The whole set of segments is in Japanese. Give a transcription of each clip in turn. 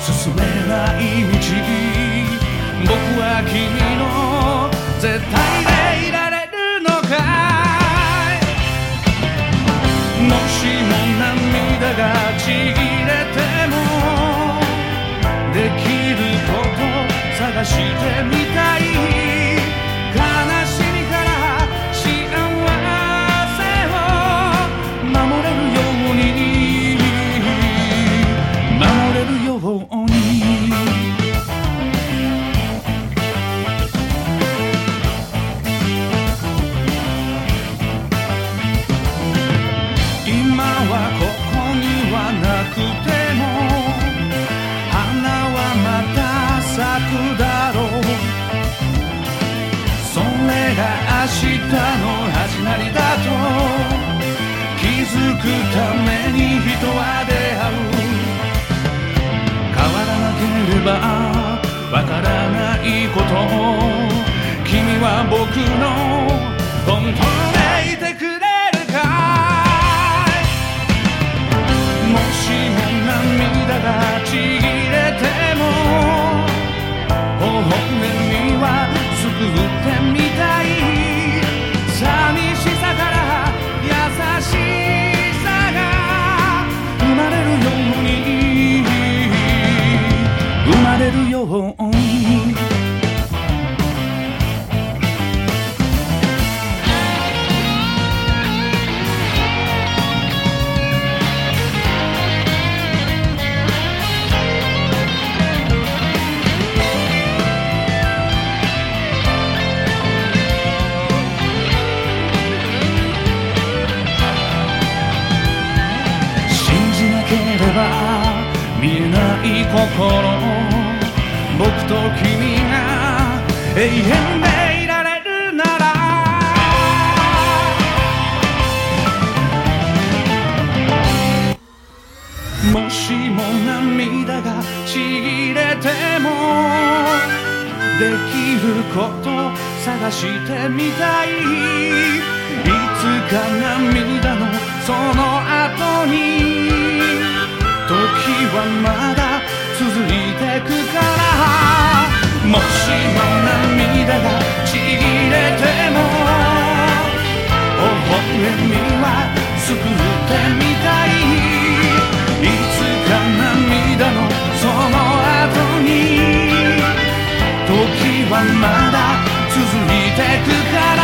進めない道僕は君の絶対でいられるのかい?もしも涙がちぎれてもできること探してみ君は僕のもしも涙がちぎれてもできること探してみたいいつか涙のその後に時はまだ続いてくからもしも涙がちぎれても微笑みは救ってみたい。時はまだ続いてくから。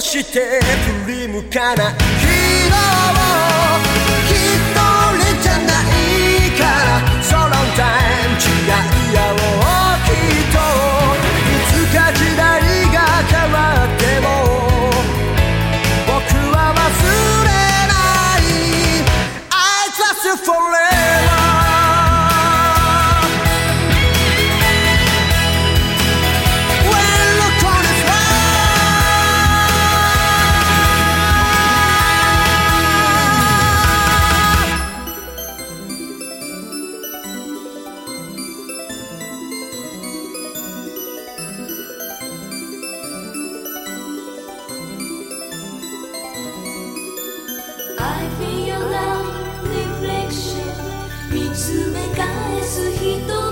して振り向かない。昨日返す人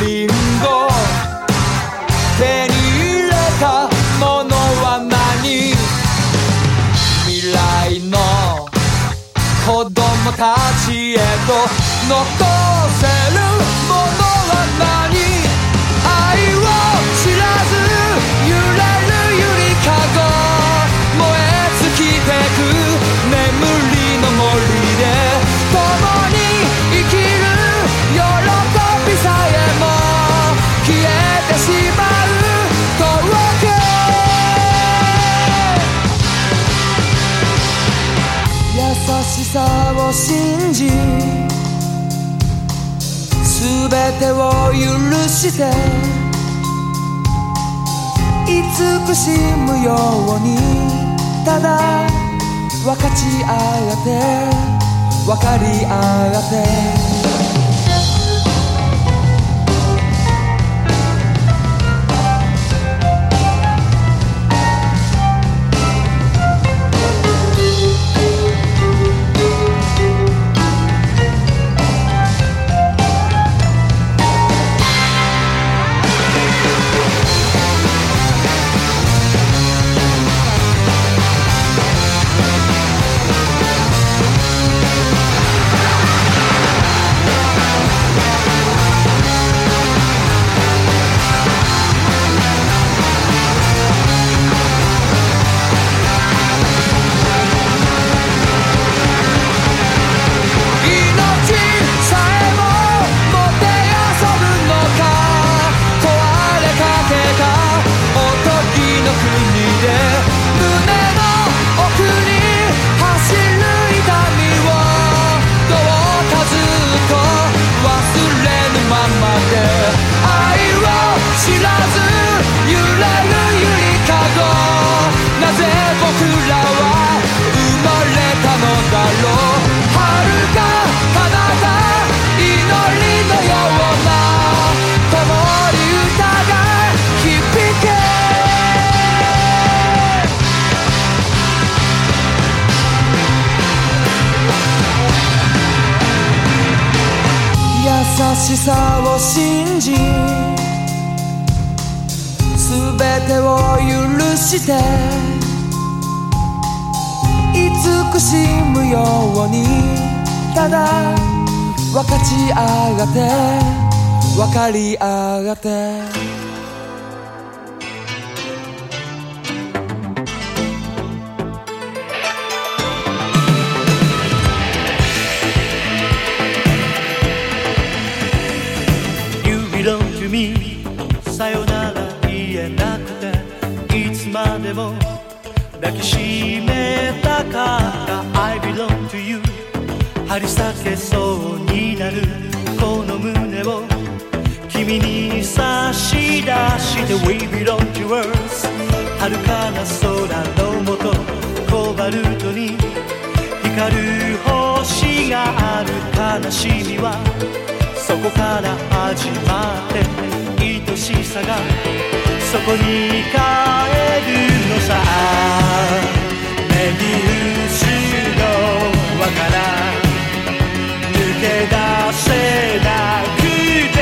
リンゴ手に入れたものは何？未来の子供たちへと残信じ全てを許して慈しむようにただ分かち合って分かり合って。さを信じ全てを許して慈しむようにただ分かち合って分かり合って「でも抱きしめたかった」「I belong to you」張り裂けそうになる。この胸を君に差し出して。We belong to us 遥かな空のもとコバルトに。光る星がある。悲しみはそこから始まって。愛しさがそこに帰るのさ。目に薄の輪から抜け出せなくて。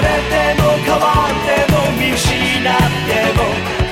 れても変わっても見失っても